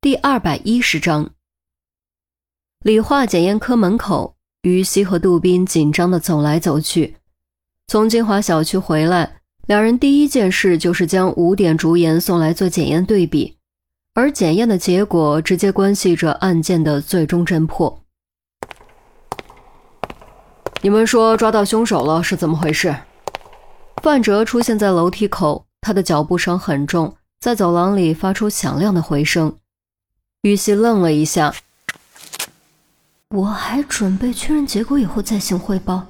第二百一十章，理化检验科门口，于西和杜宾紧张的走来走去。从金华小区回来，两人第一件事就是将五点竹盐送来做检验对比，而检验的结果直接关系着案件的最终侦破。你们说抓到凶手了，是怎么回事？范哲出现在楼梯口，他的脚步声很重，在走廊里发出响亮的回声。于西愣了一下，我还准备确认结果以后再行汇报。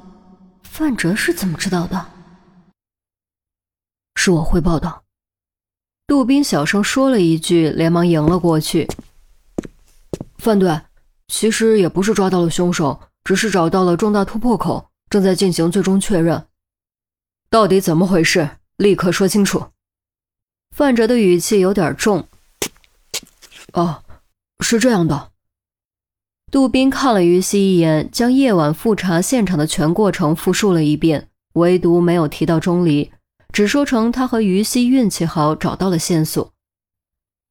范哲是怎么知道的？是我汇报的。杜宾小声说了一句，连忙迎了过去。范队，其实也不是抓到了凶手，只是找到了重大突破口，正在进行最终确认。到底怎么回事？立刻说清楚。范哲的语气有点重。哦。是这样的，杜宾看了于西一眼，将夜晚复查现场的全过程复述了一遍，唯独没有提到钟离，只说成他和于西运气好找到了线索。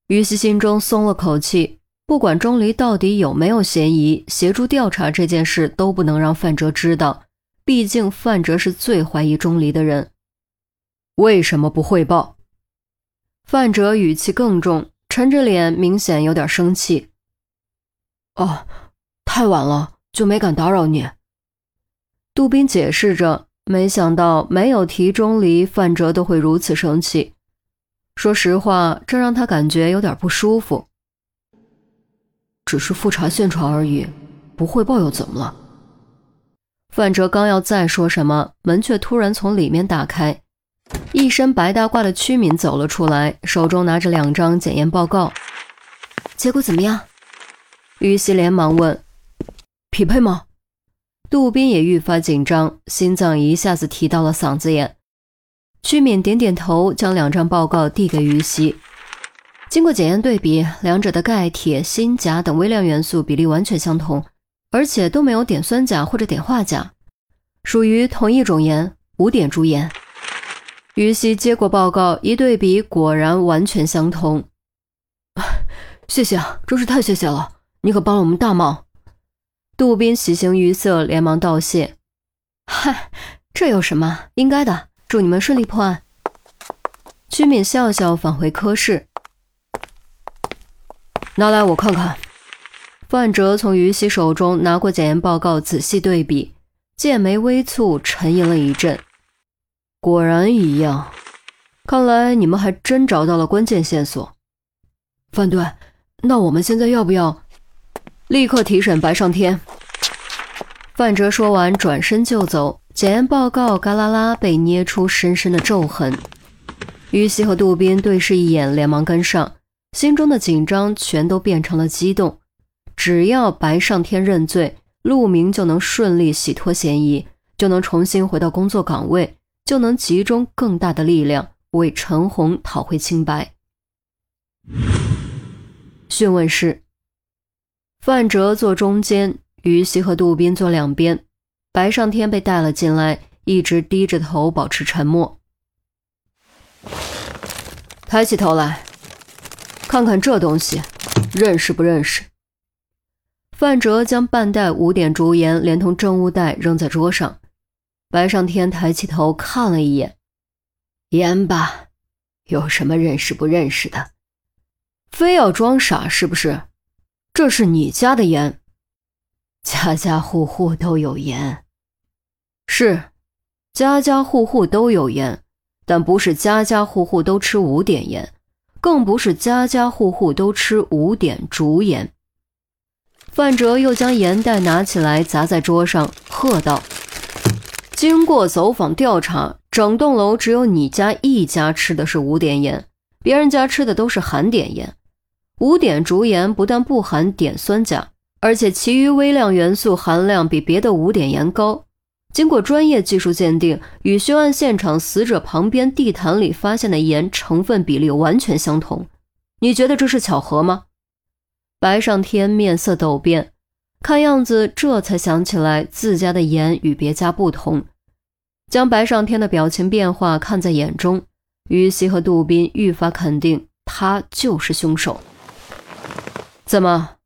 于西心中松了口气，不管钟离到底有没有嫌疑，协助调查这件事都不能让范哲知道，毕竟范哲是最怀疑钟离的人。为什么不汇报？范哲语气更重。沉着脸，明显有点生气。哦，太晚了，就没敢打扰你。杜宾解释着，没想到没有提钟离，范哲都会如此生气。说实话，这让他感觉有点不舒服。只是复查现场而已，不汇报又怎么了？范哲刚要再说什么，门却突然从里面打开。一身白大褂的屈敏走了出来，手中拿着两张检验报告。结果怎么样？于西连忙问：“匹配吗？”杜宾也愈发紧张，心脏一下子提到了嗓子眼。屈敏点点头，将两张报告递给于西。经过检验对比，两者的钙、铁、锌、钾等微量元素比例完全相同，而且都没有碘酸钾或者碘化钾，属于同一种盐——五碘烛盐。于西接过报告，一对比，果然完全相同。谢谢啊，真是太谢谢了，你可帮了我们大忙。杜宾喜形于色，连忙道谢。嗨，这有什么？应该的。祝你们顺利破案。屈敏笑笑，返回科室。拿来我看看。范哲从于西手中拿过检验报告，仔细对比，剑眉微蹙，沉吟了一阵。果然一样，看来你们还真找到了关键线索。范队，那我们现在要不要立刻提审白上天？范哲说完，转身就走。检验报告嘎啦啦被捏出深深的皱痕。于西和杜宾对视一眼，连忙跟上，心中的紧张全都变成了激动。只要白上天认罪，陆明就能顺利洗脱嫌疑，就能重新回到工作岗位。就能集中更大的力量为陈红讨回清白。讯问室，范哲坐中间，于西和杜宾坐两边。白上天被带了进来，一直低着头保持沉默。抬起头来，看看这东西，认识不认识？范哲将半袋五点竹盐连同证物袋扔在桌上。白上天抬起头看了一眼，盐吧，有什么认识不认识的？非要装傻是不是？这是你家的盐，家家户户都有盐。是，家家户户都有盐，但不是家家户户都吃五点盐，更不是家家户户都吃五点竹盐。范哲又将盐袋拿起来砸在桌上，喝道。经过走访调查，整栋楼只有你家一家吃的是无碘盐，别人家吃的都是含碘盐。无碘竹盐不但不含碘酸钾，而且其余微量元素含量比别的无碘盐高。经过专业技术鉴定，与凶案现场死者旁边地毯里发现的盐成分比例完全相同。你觉得这是巧合吗？白上天面色陡变。看样子，这才想起来自家的盐与别家不同，将白上天的表情变化看在眼中，于西和杜宾愈发肯定他就是凶手。怎么，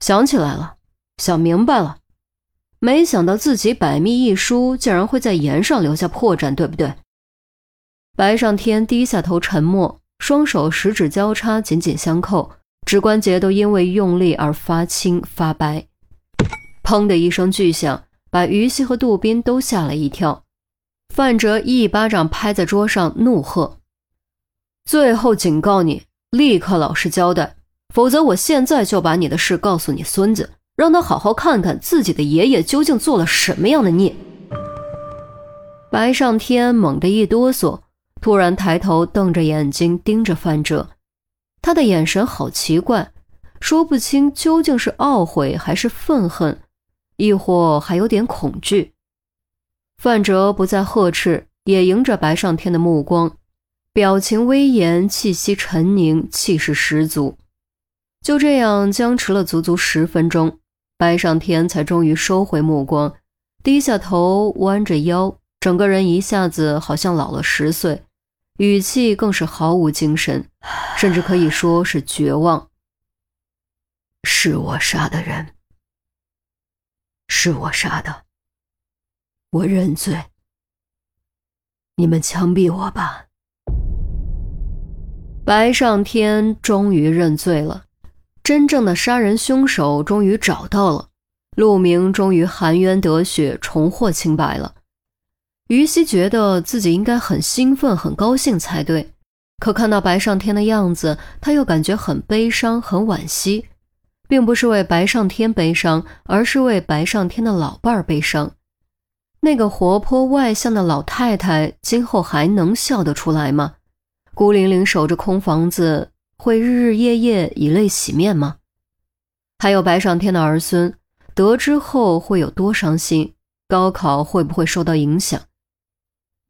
想起来了？想明白了？没想到自己百密一疏，竟然会在盐上留下破绽，对不对？白上天低下头，沉默，双手十指交叉，紧紧相扣，指关节都因为用力而发青发白。砰的一声巨响，把于西和杜宾都吓了一跳。范哲一巴掌拍在桌上，怒喝：“最后警告你，立刻老实交代，否则我现在就把你的事告诉你孙子。”让他好好看看自己的爷爷究竟做了什么样的孽。白上天猛地一哆嗦，突然抬头瞪着眼睛盯着范哲，他的眼神好奇怪，说不清究竟是懊悔还是愤恨，亦或还有点恐惧。范哲不再呵斥，也迎着白上天的目光，表情威严，气息沉凝，气势十足。就这样僵持了足足十分钟。白上天才终于收回目光，低下头，弯着腰，整个人一下子好像老了十岁，语气更是毫无精神，甚至可以说是绝望。是我杀的人，是我杀的，我认罪。你们枪毙我吧。白上天终于认罪了。真正的杀人凶手终于找到了，陆明终于含冤得雪，重获清白了。于西觉得自己应该很兴奋、很高兴才对，可看到白上天的样子，他又感觉很悲伤、很惋惜，并不是为白上天悲伤，而是为白上天的老伴儿悲伤。那个活泼外向的老太太，今后还能笑得出来吗？孤零零守着空房子。会日日夜夜以泪洗面吗？还有白上天的儿孙得知后会有多伤心？高考会不会受到影响？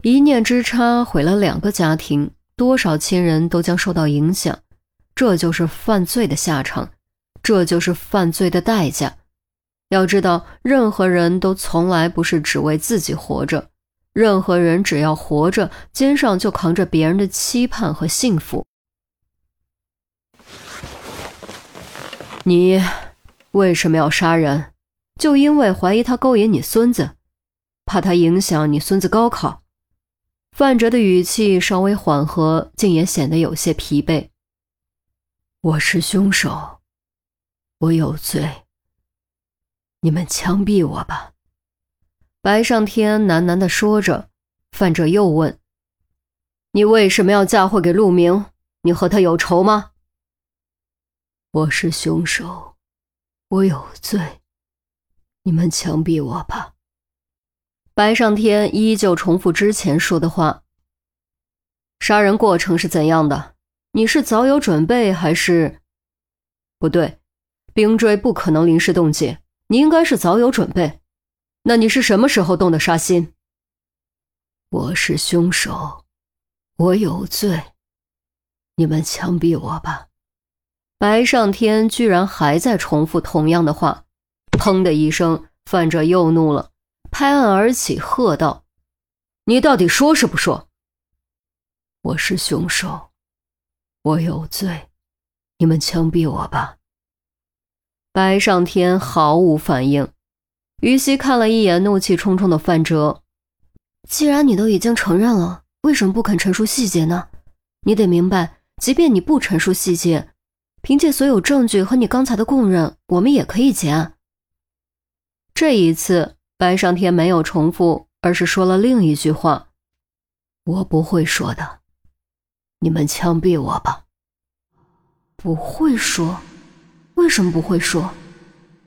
一念之差毁了两个家庭，多少亲人都将受到影响。这就是犯罪的下场，这就是犯罪的代价。要知道，任何人都从来不是只为自己活着，任何人只要活着，肩上就扛着别人的期盼和幸福。你为什么要杀人？就因为怀疑他勾引你孙子，怕他影响你孙子高考。范哲的语气稍微缓和，竟也显得有些疲惫。我是凶手，我有罪。你们枪毙我吧。白上天喃喃地说着。范哲又问：“你为什么要嫁祸给陆明？你和他有仇吗？”我是凶手，我有罪，你们枪毙我吧。白上天依旧重复之前说的话。杀人过程是怎样的？你是早有准备还是？不对，冰锥不可能临时冻结，你应该是早有准备。那你是什么时候动的杀心？我是凶手，我有罪，你们枪毙我吧。白上天居然还在重复同样的话，砰的一声，范哲又怒了，拍案而起，喝道：“你到底说是不说？”“我是凶手，我有罪，你们枪毙我吧。”白上天毫无反应。于西看了一眼怒气冲冲的范哲：“既然你都已经承认了，为什么不肯陈述细节呢？你得明白，即便你不陈述细节。”凭借所有证据和你刚才的供认，我们也可以结案。这一次，白上天没有重复，而是说了另一句话：“我不会说的，你们枪毙我吧。”不会说？为什么不会说？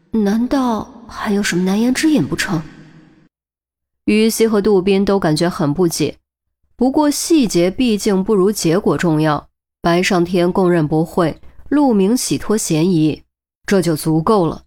难道还有什么难言之隐不成？于西和杜宾都感觉很不解。不过细节毕竟不如结果重要。白上天供认不讳。陆明洗脱嫌疑，这就足够了。